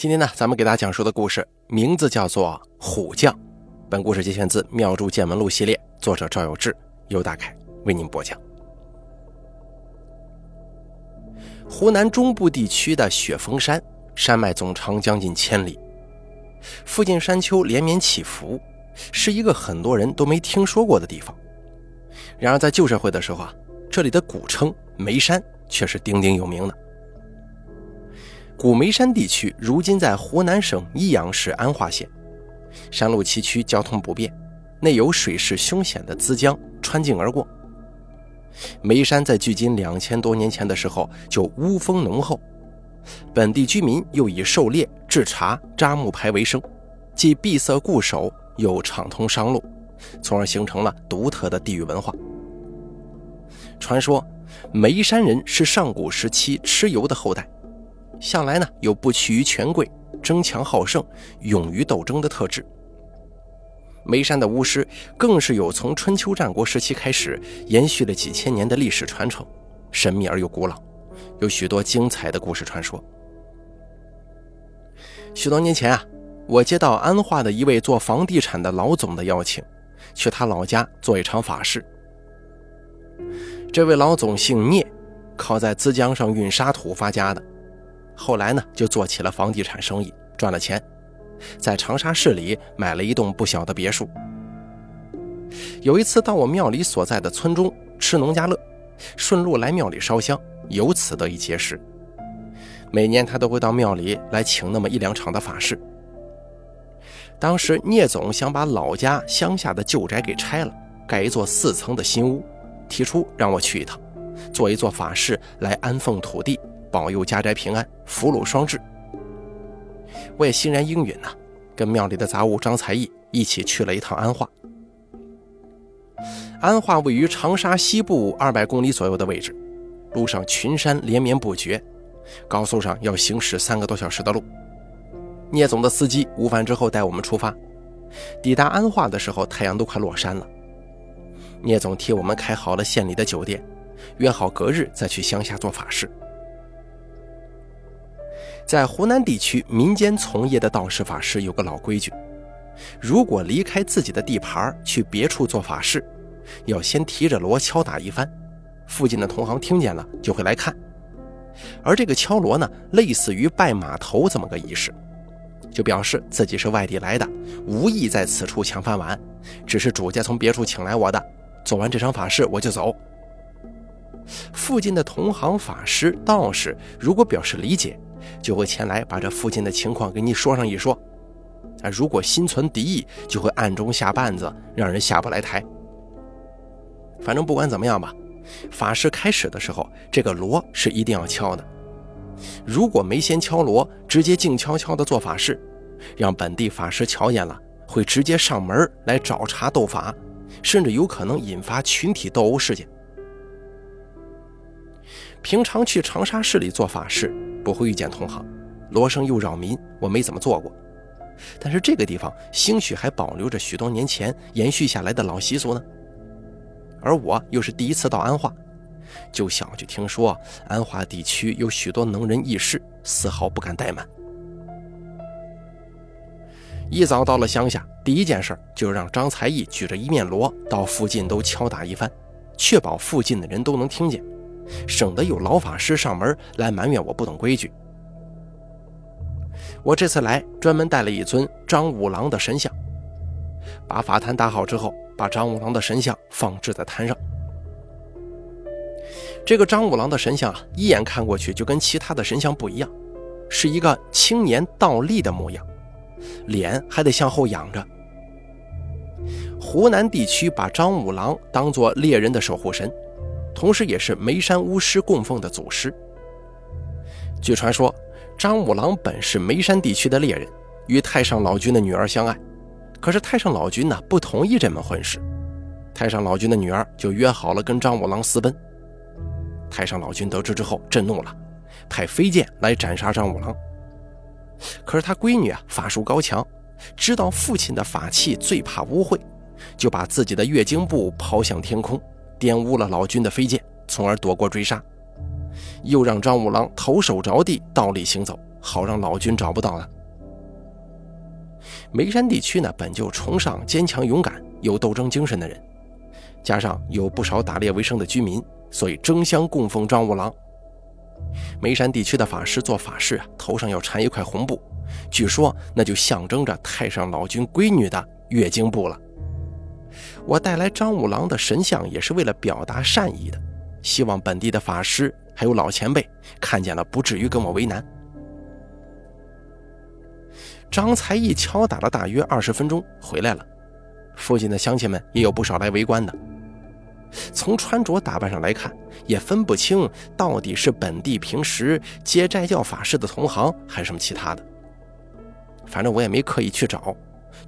今天呢，咱们给大家讲述的故事名字叫做《虎将》。本故事节选自《妙著见闻录》系列，作者赵有志，由大凯为您播讲。湖南中部地区的雪峰山山脉总长将近千里，附近山丘连绵起伏，是一个很多人都没听说过的地方。然而在旧社会的时候啊，这里的古称眉山却是鼎鼎有名的。古眉山地区如今在湖南省益阳市安化县，山路崎岖，交通不便，内有水势凶险的资江穿境而过。眉山在距今两千多年前的时候就巫风浓厚，本地居民又以狩猎、制茶、扎木牌为生，既闭塞固守，又畅通商路，从而形成了独特的地域文化。传说眉山人是上古时期蚩尤的后代。向来呢有不屈于权贵、争强好胜、勇于斗争的特质。眉山的巫师更是有从春秋战国时期开始延续了几千年的历史传承，神秘而又古老，有许多精彩的故事传说。许多年前啊，我接到安化的一位做房地产的老总的邀请，去他老家做一场法事。这位老总姓聂，靠在资江上运沙土发家的。后来呢，就做起了房地产生意，赚了钱，在长沙市里买了一栋不小的别墅。有一次到我庙里所在的村中吃农家乐，顺路来庙里烧香，由此得以结识。每年他都会到庙里来请那么一两场的法事。当时聂总想把老家乡下的旧宅给拆了，盖一座四层的新屋，提出让我去一趟，做一座法事来安奉土地。保佑家宅平安，福禄双至。我也欣然应允呐，跟庙里的杂物张才义一起去了一趟安化。安化位于长沙西部二百公里左右的位置，路上群山连绵不绝，高速上要行驶三个多小时的路。聂总的司机午饭之后带我们出发，抵达安化的时候，太阳都快落山了。聂总替我们开好了县里的酒店，约好隔日再去乡下做法事。在湖南地区，民间从业的道士法师有个老规矩：如果离开自己的地盘去别处做法事，要先提着锣敲打一番，附近的同行听见了就会来看。而这个敲锣呢，类似于拜码头这么个仪式，就表示自己是外地来的，无意在此处抢饭碗，只是主家从别处请来我的。做完这场法事我就走。附近的同行法师、道士如果表示理解。就会前来把这附近的情况给你说上一说，啊，如果心存敌意，就会暗中下绊子，让人下不来台。反正不管怎么样吧，法事开始的时候，这个锣是一定要敲的。如果没先敲锣，直接静悄悄的做法事，让本地法师瞧见了，会直接上门来找茬斗法，甚至有可能引发群体斗殴事件。平常去长沙市里做法事。不会遇见同行，锣声又扰民，我没怎么做过。但是这个地方兴许还保留着许多年前延续下来的老习俗呢。而我又是第一次到安化，就想去听说安化地区有许多能人异士，丝毫不敢怠慢。一早到了乡下，第一件事就是让张才义举着一面锣到附近都敲打一番，确保附近的人都能听见。省得有老法师上门来埋怨我不懂规矩。我这次来专门带了一尊张五郎的神像，把法坛打好之后，把张五郎的神像放置在坛上。这个张五郎的神像啊，一眼看过去就跟其他的神像不一样，是一个青年倒立的模样，脸还得向后仰着。湖南地区把张五郎当作猎人的守护神。同时，也是眉山巫师供奉的祖师。据传说，张五郎本是眉山地区的猎人，与太上老君的女儿相爱。可是太上老君呢不同意这门婚事，太上老君的女儿就约好了跟张五郎私奔。太上老君得知之后震怒了，派飞剑来斩杀张五郎。可是他闺女啊法术高强，知道父亲的法器最怕污秽，就把自己的月经布抛向天空。玷污了老君的飞剑，从而躲过追杀，又让张五郎头手着地倒立行走，好让老君找不到他。眉山地区呢，本就崇尚坚强勇敢、有斗争精神的人，加上有不少打猎为生的居民，所以争相供奉张五郎。眉山地区的法师做法事啊，头上要缠一块红布，据说那就象征着太上老君闺女的月经布了。我带来张五郎的神像，也是为了表达善意的，希望本地的法师还有老前辈看见了，不至于跟我为难。张才义敲打了大约二十分钟，回来了。附近的乡亲们也有不少来围观的。从穿着打扮上来看，也分不清到底是本地平时接斋教法事的同行，还是什么其他的。反正我也没刻意去找，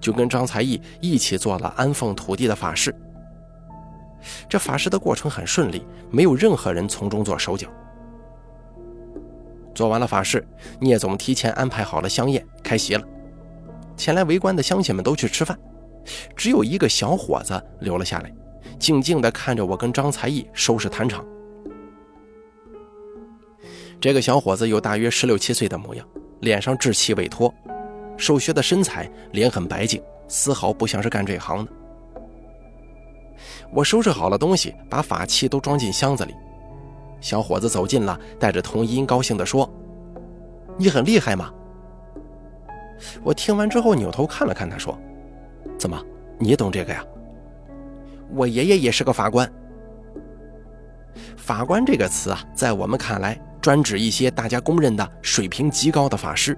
就跟张才义一起做了安奉土地的法事。这法事的过程很顺利，没有任何人从中做手脚。做完了法事，聂总提前安排好了香宴，开席了。前来围观的乡亲们都去吃饭，只有一个小伙子留了下来，静静地看着我跟张才义收拾坛场。这个小伙子有大约十六七岁的模样，脸上稚气未脱，瘦削的身材，脸很白净，丝毫不像是干这行的。我收拾好了东西，把法器都装进箱子里。小伙子走近了，带着童音，高兴地说：“你很厉害吗？”我听完之后扭头看了看他，说：“怎么，你懂这个呀？”我爷爷也是个法官。法官这个词啊，在我们看来，专指一些大家公认的水平极高的法师，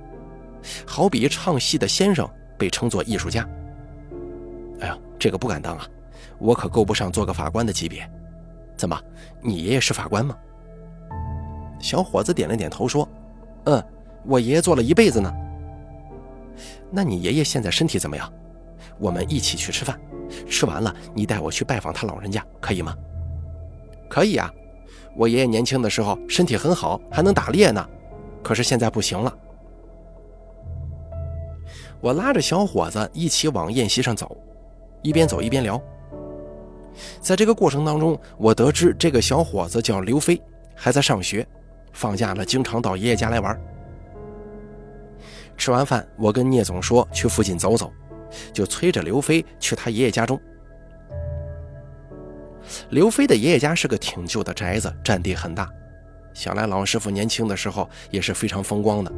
好比唱戏的先生被称作艺术家。哎呀，这个不敢当啊，我可够不上做个法官的级别。怎么，你爷爷是法官吗？小伙子点了点头，说：“嗯，我爷爷做了一辈子呢。”那你爷爷现在身体怎么样？我们一起去吃饭，吃完了你带我去拜访他老人家，可以吗？可以啊，我爷爷年轻的时候身体很好，还能打猎呢，可是现在不行了。我拉着小伙子一起往宴席上走，一边走一边聊。在这个过程当中，我得知这个小伙子叫刘飞，还在上学，放假了经常到爷爷家来玩。吃完饭，我跟聂总说去附近走走，就催着刘飞去他爷爷家中。刘飞的爷爷家是个挺旧的宅子，占地很大，想来老师傅年轻的时候也是非常风光的。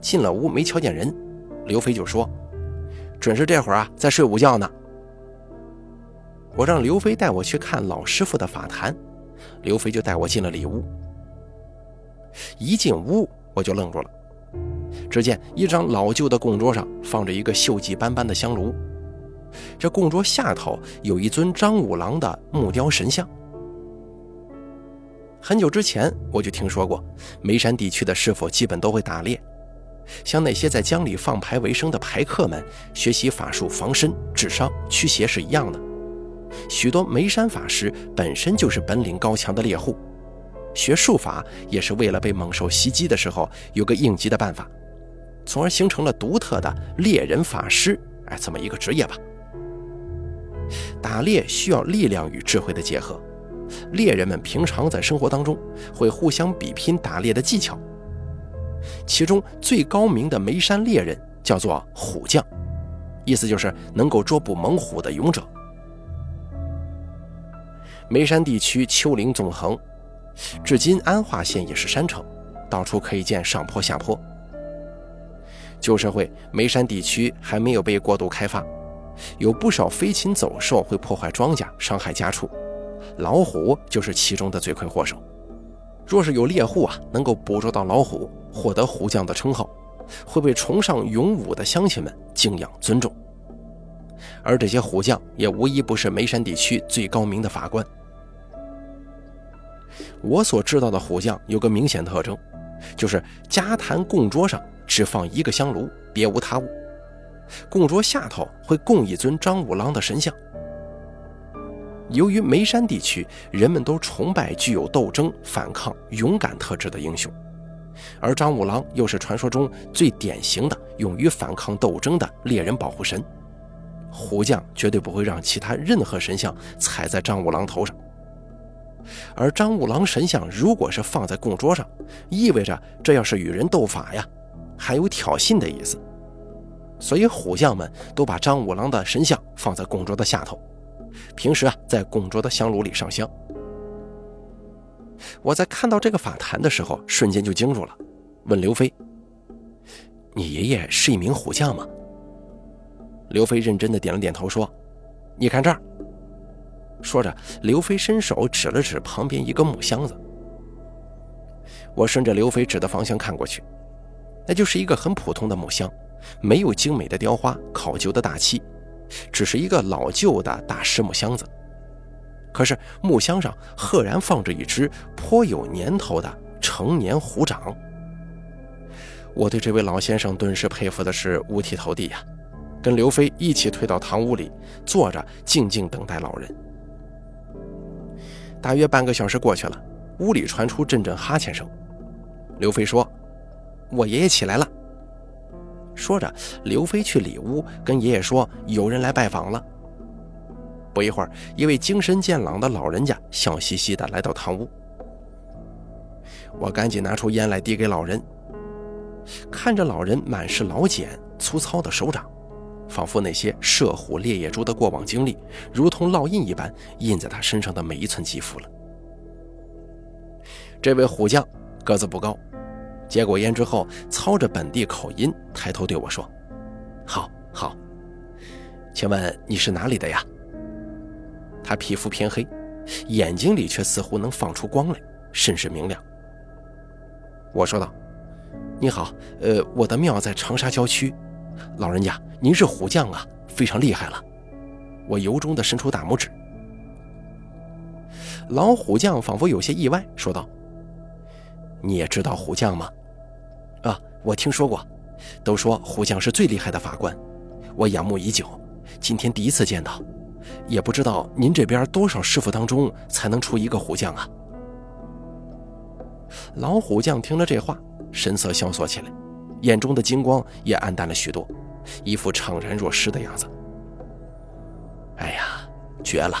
进了屋没瞧见人，刘飞就说：“准是这会儿啊，在睡午觉呢。”我让刘飞带我去看老师傅的法坛，刘飞就带我进了里屋。一进屋，我就愣住了。只见一张老旧的供桌上放着一个锈迹斑斑的香炉，这供桌下头有一尊张五郎的木雕神像。很久之前我就听说过，眉山地区的师傅基本都会打猎，像那些在江里放牌为生的牌客们，学习法术防身、治伤、驱邪是一样的。许多眉山法师本身就是本领高强的猎户，学术法也是为了被猛兽袭击的时候有个应急的办法。从而形成了独特的猎人法师，哎，这么一个职业吧。打猎需要力量与智慧的结合，猎人们平常在生活当中会互相比拼打猎的技巧。其中最高明的眉山猎人叫做虎将，意思就是能够捉捕猛虎的勇者。眉山地区丘陵纵横，至今安化县也是山城，到处可以见上坡下坡。旧社会眉山地区还没有被过度开发，有不少飞禽走兽会破坏庄稼、伤害家畜，老虎就是其中的罪魁祸首。若是有猎户啊，能够捕捉到老虎，获得虎将的称号，会被崇尚勇武的乡亲们敬仰尊重。而这些虎将也无一不是眉山地区最高明的法官。我所知道的虎将有个明显特征，就是家坛供桌上。只放一个香炉，别无他物。供桌下头会供一尊张五郎的神像。由于眉山地区人们都崇拜具有斗争、反抗、勇敢特质的英雄，而张五郎又是传说中最典型的勇于反抗斗争的猎人保护神，虎将绝对不会让其他任何神像踩在张五郎头上。而张五郎神像如果是放在供桌上，意味着这要是与人斗法呀，还有挑衅的意思。所以虎将们都把张五郎的神像放在供桌的下头，平时啊在供桌的香炉里上香。我在看到这个法坛的时候，瞬间就惊住了，问刘飞：“你爷爷是一名虎将吗？”刘飞认真的点了点头，说：“你看这儿。”说着，刘飞伸手指了指旁边一个木箱子。我顺着刘飞指的方向看过去，那就是一个很普通的木箱，没有精美的雕花、考究的大漆，只是一个老旧的大实木箱子。可是木箱上赫然放着一只颇有年头的成年虎掌。我对这位老先生顿时佩服的是五体投地呀！跟刘飞一起退到堂屋里，坐着静静等待老人。大约半个小时过去了，屋里传出阵阵哈欠声。刘飞说：“我爷爷起来了。”说着，刘飞去里屋跟爷爷说：“有人来拜访了。”不一会儿，一位精神健朗的老人家笑嘻嘻地来到堂屋。我赶紧拿出烟来递给老人，看着老人满是老茧、粗糙的手掌，仿佛那些射虎猎野猪的过往经历，如同烙印一般印在他身上的每一寸肌肤了。这位虎将个子不高，接过烟之后，操着本地口音抬头对我说：“好，好，请问你是哪里的呀？”他皮肤偏黑，眼睛里却似乎能放出光来，甚是明亮。我说道：“你好，呃，我的庙在长沙郊区，老人家，您是虎将啊，非常厉害了。”我由衷地伸出大拇指。老虎将仿佛有些意外，说道：“你也知道虎将吗？啊，我听说过，都说虎将是最厉害的法官，我仰慕已久，今天第一次见到。”也不知道您这边多少师傅当中才能出一个虎将啊？老虎将听了这话，神色萧索起来，眼中的金光也暗淡了许多，一副怅然若失的样子。哎呀，绝了！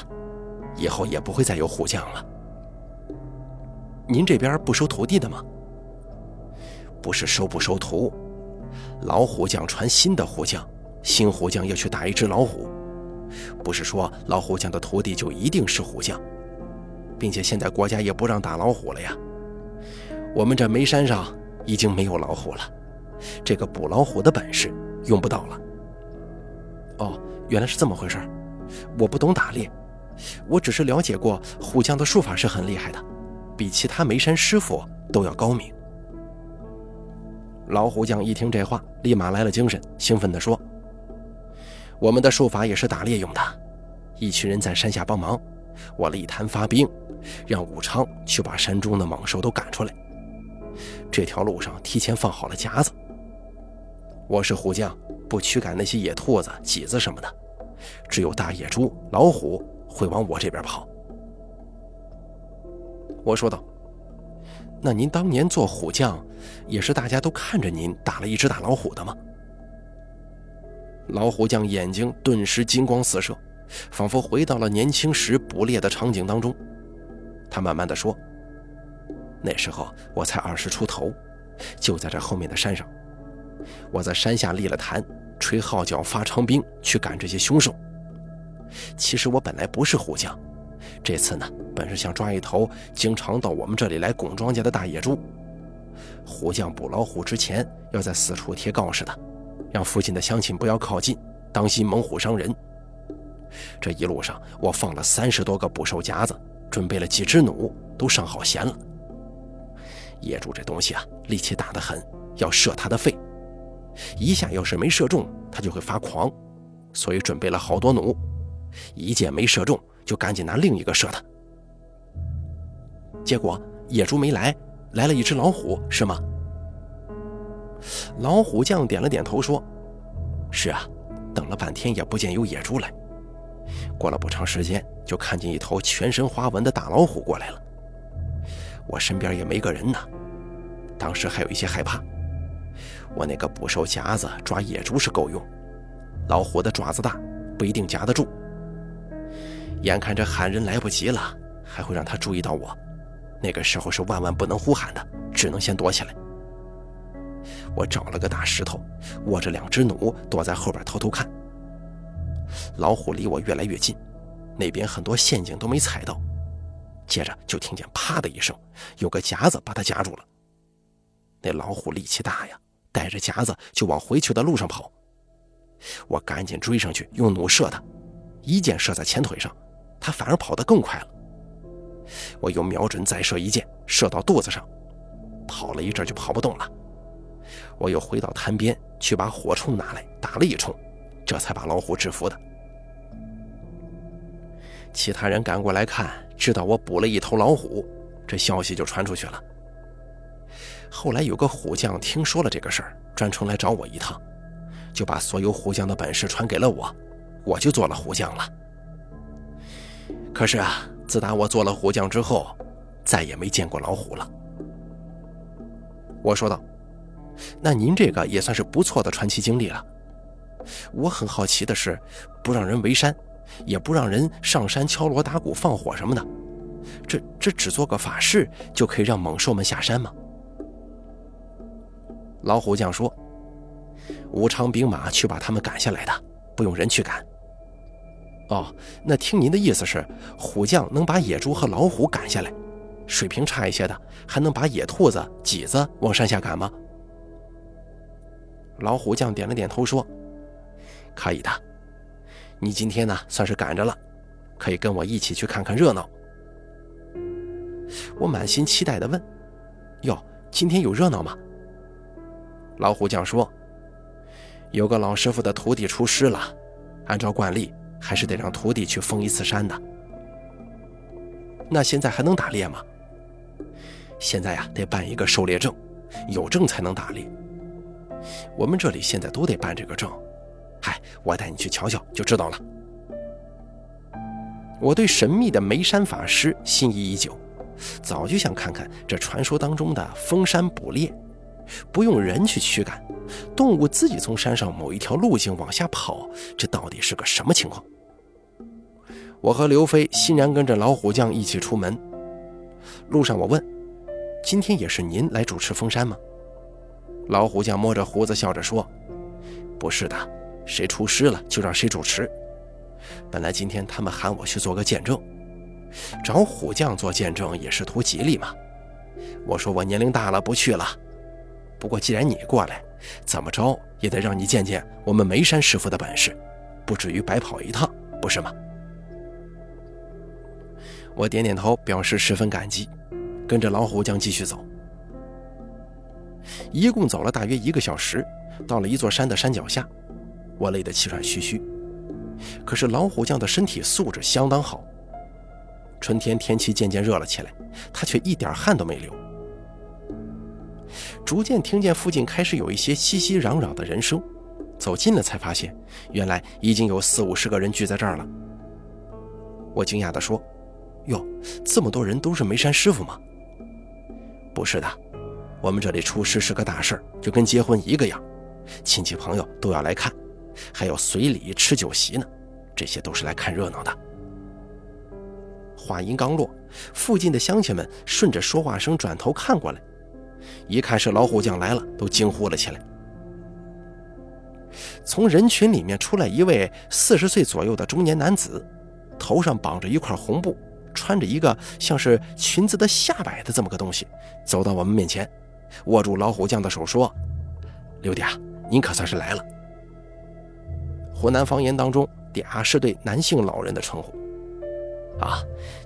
以后也不会再有虎将了。您这边不收徒弟的吗？不是收不收徒，老虎将传新的虎将，新虎将要去打一只老虎。不是说老虎将的徒弟就一定是虎将，并且现在国家也不让打老虎了呀。我们这眉山上已经没有老虎了，这个捕老虎的本事用不到了。哦，原来是这么回事我不懂打猎，我只是了解过虎将的术法是很厉害的，比其他眉山师傅都要高明。老虎将一听这话，立马来了精神，兴奋地说。我们的术法也是打猎用的，一群人在山下帮忙，我立坛发兵，让武昌去把山中的猛兽都赶出来。这条路上提前放好了夹子。我是虎将，不驱赶那些野兔子、麂子什么的，只有大野猪、老虎会往我这边跑。我说道：“那您当年做虎将，也是大家都看着您打了一只大老虎的吗？”老虎将眼睛顿时金光四射，仿佛回到了年轻时捕猎的场景当中。他慢慢的说：“那时候我才二十出头，就在这后面的山上，我在山下立了坛，吹号角发长兵去赶这些凶兽。其实我本来不是虎将，这次呢，本是想抓一头经常到我们这里来拱庄稼的大野猪。虎将捕老虎之前，要在四处贴告示的。”让附近的乡亲不要靠近，当心猛虎伤人。这一路上，我放了三十多个捕兽夹子，准备了几只弩，都上好弦了。野猪这东西啊，力气大得很，要射它的肺，一下要是没射中，它就会发狂，所以准备了好多弩。一箭没射中，就赶紧拿另一个射他。结果野猪没来，来了一只老虎，是吗？老虎将点了点头，说：“是啊，等了半天也不见有野猪来。过了不长时间，就看见一头全身花纹的大老虎过来了。我身边也没个人呢，当时还有一些害怕。我那个捕兽夹子抓野猪是够用，老虎的爪子大，不一定夹得住。眼看着喊人来不及了，还会让他注意到我。那个时候是万万不能呼喊的，只能先躲起来。我找了个大石头，握着两只弩，躲在后边偷偷看。老虎离我越来越近，那边很多陷阱都没踩到。接着就听见“啪”的一声，有个夹子把它夹住了。那老虎力气大呀，带着夹子就往回去的路上跑。我赶紧追上去，用弩射它，一箭射在前腿上，他反而跑得更快了。我又瞄准，再射一箭，射到肚子上，跑了一阵就跑不动了。我又回到滩边去把火铳拿来打了一冲，这才把老虎制服的。其他人赶过来看，知道我捕了一头老虎，这消息就传出去了。后来有个虎将听说了这个事儿，专程来找我一趟，就把所有虎将的本事传给了我，我就做了虎将了。可是啊，自打我做了虎将之后，再也没见过老虎了。我说道：“那您这个也算是不错的传奇经历了。我很好奇的是，不让人围山。”也不让人上山敲锣打鼓放火什么的，这这只做个法事就可以让猛兽们下山吗？老虎将说：“武昌兵马去把他们赶下来的，不用人去赶。”哦，那听您的意思是，虎将能把野猪和老虎赶下来，水平差一些的还能把野兔子、麂子往山下赶吗？老虎将点了点头说：“可以的。”你今天呢，算是赶着了，可以跟我一起去看看热闹。我满心期待地问：“哟，今天有热闹吗？”老虎将说：“有个老师傅的徒弟出师了，按照惯例，还是得让徒弟去封一次山的。那现在还能打猎吗？现在呀，得办一个狩猎证，有证才能打猎。我们这里现在都得办这个证。”嗨，我带你去瞧瞧，就知道了。我对神秘的眉山法师心仪已久，早就想看看这传说当中的封山捕猎，不用人去驱赶，动物自己从山上某一条路径往下跑，这到底是个什么情况？我和刘飞欣然跟着老虎将一起出门。路上我问：“今天也是您来主持封山吗？”老虎将摸着胡子笑着说：“不是的。”谁出师了就让谁主持。本来今天他们喊我去做个见证，找虎将做见证也是图吉利嘛。我说我年龄大了不去了。不过既然你过来，怎么着也得让你见见我们眉山师傅的本事，不至于白跑一趟，不是吗？我点点头，表示十分感激，跟着老虎将继续走。一共走了大约一个小时，到了一座山的山脚下。我累得气喘吁吁，可是老虎将的身体素质相当好。春天天气渐渐热了起来，他却一点汗都没流。逐渐听见附近开始有一些熙熙攘攘的人声，走近了才发现，原来已经有四五十个人聚在这儿了。我惊讶地说：“哟，这么多人都是眉山师傅吗？”“不是的，我们这里出师是个大事儿，就跟结婚一个样，亲戚朋友都要来看。”还要随礼吃酒席呢，这些都是来看热闹的。话音刚落，附近的乡亲们顺着说话声转头看过来，一看是老虎将来了，都惊呼了起来。从人群里面出来一位四十岁左右的中年男子，头上绑着一块红布，穿着一个像是裙子的下摆的这么个东西，走到我们面前，握住老虎将的手说：“刘弟啊，您可算是来了。”湖南方言当中，“嗲”是对男性老人的称呼。啊，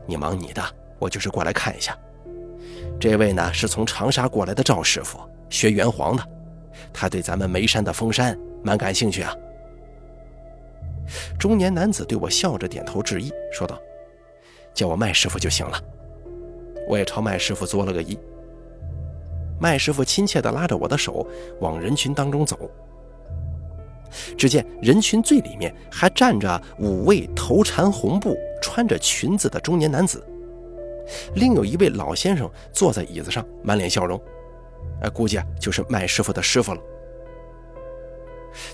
你忙你的，我就是过来看一下。这位呢，是从长沙过来的赵师傅，学元皇的，他对咱们眉山的封山蛮感兴趣啊。中年男子对我笑着点头致意，说道：“叫我麦师傅就行了。”我也朝麦师傅作了个揖。麦师傅亲切地拉着我的手往人群当中走。只见人群最里面还站着五位头缠红布、穿着裙子的中年男子，另有一位老先生坐在椅子上，满脸笑容。哎，估计啊就是麦师傅的师傅了。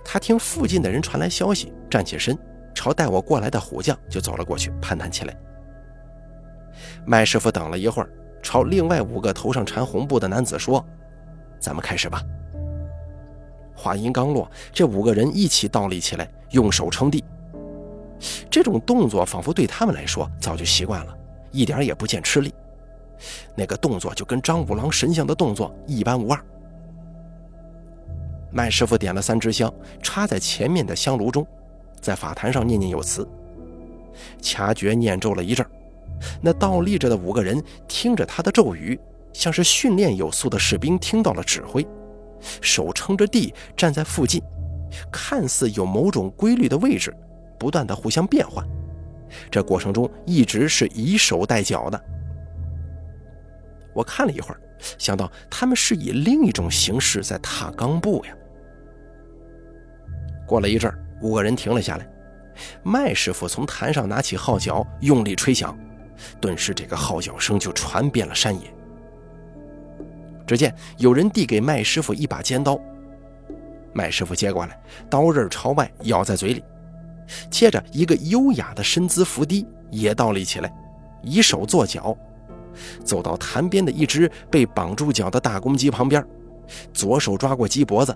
他听附近的人传来消息，站起身，朝带我过来的虎将就走了过去，攀谈起来。麦师傅等了一会儿，朝另外五个头上缠红布的男子说：“咱们开始吧。”话音刚落，这五个人一起倒立起来，用手撑地。这种动作仿佛对他们来说早就习惯了，一点也不见吃力。那个动作就跟张五郎神像的动作一般无二。麦师傅点了三支香，插在前面的香炉中，在法坛上念念有词，掐诀念咒了一阵那倒立着的五个人听着他的咒语，像是训练有素的士兵听到了指挥，手撑着地站在附近，看似有某种规律的位置，不断的互相变换。这过程中一直是以手带脚的。我看了一会儿，想到他们是以另一种形式在踏钢步呀。过了一阵儿五个人停了下来，麦师傅从坛上拿起号角，用力吹响，顿时这个号角声就传遍了山野。只见有人递给麦师傅一把尖刀，麦师傅接过来，刀刃朝外，咬在嘴里，接着一个优雅的身姿伏低，也倒立起来，以手做脚。走到潭边的一只被绑住脚的大公鸡旁边，左手抓过鸡脖子，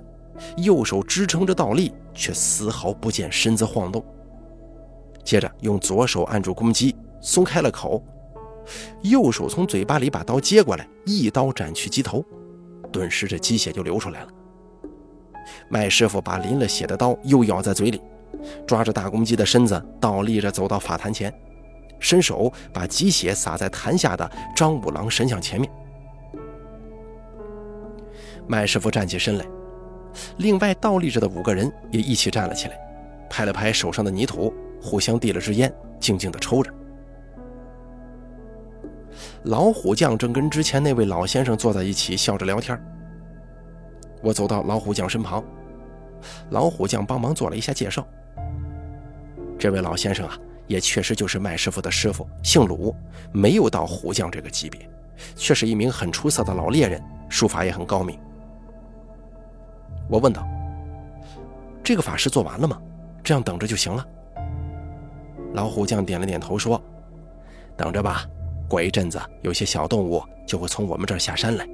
右手支撑着倒立，却丝毫不见身子晃动。接着用左手按住公鸡，松开了口，右手从嘴巴里把刀接过来，一刀斩去鸡头，顿时这鸡血就流出来了。麦师傅把淋了血的刀又咬在嘴里，抓着大公鸡的身子倒立着走到法坛前。伸手把鸡血洒在坛下的张五郎神像前面。麦师傅站起身来，另外倒立着的五个人也一起站了起来，拍了拍手上的泥土，互相递了支烟，静静地抽着。老虎将正跟之前那位老先生坐在一起笑着聊天。我走到老虎将身旁，老虎将帮忙做了一下介绍。这位老先生啊。也确实就是麦师傅的师傅，姓鲁，没有到虎将这个级别，却是一名很出色的老猎人，术法也很高明。我问道：“这个法事做完了吗？这样等着就行了。”老虎将点了点头说：“等着吧，过一阵子有些小动物就会从我们这儿下山来。”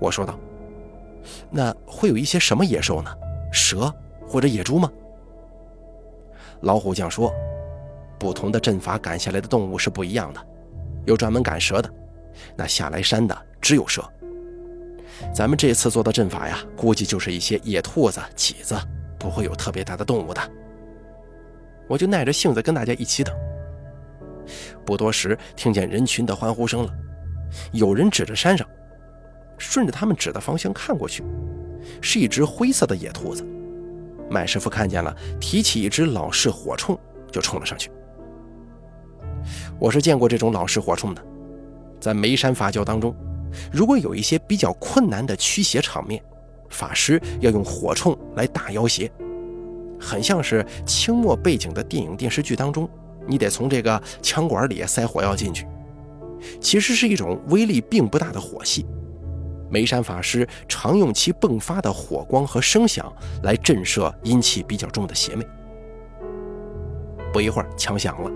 我说道：“那会有一些什么野兽呢？蛇或者野猪吗？”老虎将说：“不同的阵法赶下来的动物是不一样的，有专门赶蛇的，那下来山的只有蛇。咱们这次做的阵法呀，估计就是一些野兔子、麂子，不会有特别大的动物的。”我就耐着性子跟大家一起等。不多时，听见人群的欢呼声了，有人指着山上，顺着他们指的方向看过去，是一只灰色的野兔子。麦师傅看见了，提起一只老式火铳就冲了上去。我是见过这种老式火铳的，在眉山法教当中，如果有一些比较困难的驱邪场面，法师要用火铳来打妖邪，很像是清末背景的电影电视剧当中，你得从这个枪管里塞火药进去，其实是一种威力并不大的火系。梅山法师常用其迸发的火光和声响来震慑阴气比较重的邪魅。不一会儿，枪响了，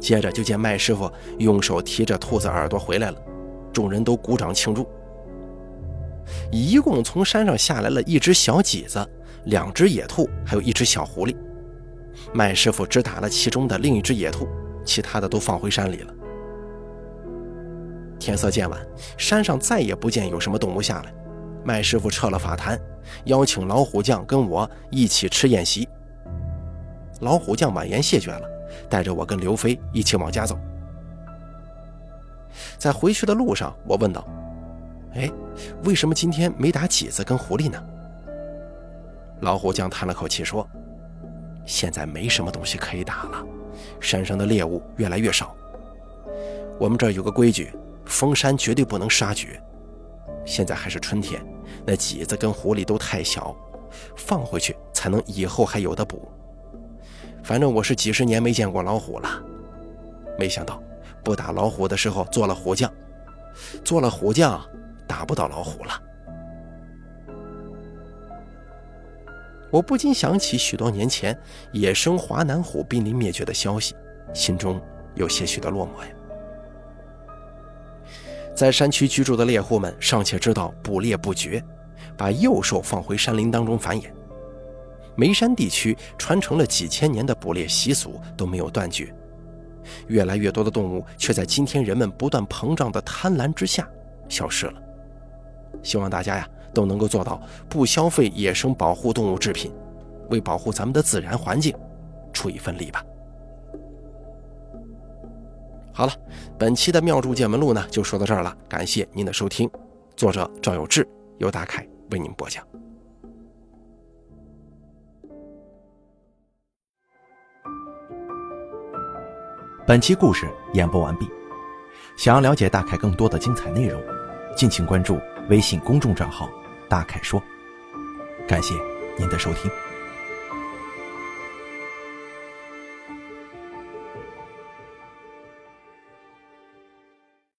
接着就见麦师傅用手提着兔子耳朵回来了，众人都鼓掌庆祝。一共从山上下来了一只小麂子、两只野兔，还有一只小狐狸。麦师傅只打了其中的另一只野兔，其他的都放回山里了。天色渐晚，山上再也不见有什么动物下来。麦师傅撤了法坛，邀请老虎将跟我一起吃宴席。老虎将婉言谢绝了，带着我跟刘飞一起往家走。在回去的路上，我问道：“哎，为什么今天没打麂子跟狐狸呢？”老虎将叹了口气说：“现在没什么东西可以打了，山上的猎物越来越少。我们这儿有个规矩。”封山绝对不能杀绝。现在还是春天，那麂子跟狐狸都太小，放回去才能以后还有的补。反正我是几十年没见过老虎了，没想到不打老虎的时候做了虎将，做了虎将打不到老虎了。我不禁想起许多年前野生华南虎濒临灭绝的消息，心中有些许的落寞呀。在山区居住的猎户们尚且知道捕猎不绝，把幼兽放回山林当中繁衍。眉山地区传承了几千年的捕猎习俗都没有断绝，越来越多的动物却在今天人们不断膨胀的贪婪之下消失了。希望大家呀都能够做到不消费野生保护动物制品，为保护咱们的自然环境出一份力吧。好了，本期的妙著见闻录呢就说到这儿了，感谢您的收听。作者赵有志，由大凯为您播讲。本期故事演播完毕。想要了解大凯更多的精彩内容，敬请关注微信公众账号“大凯说”。感谢您的收听。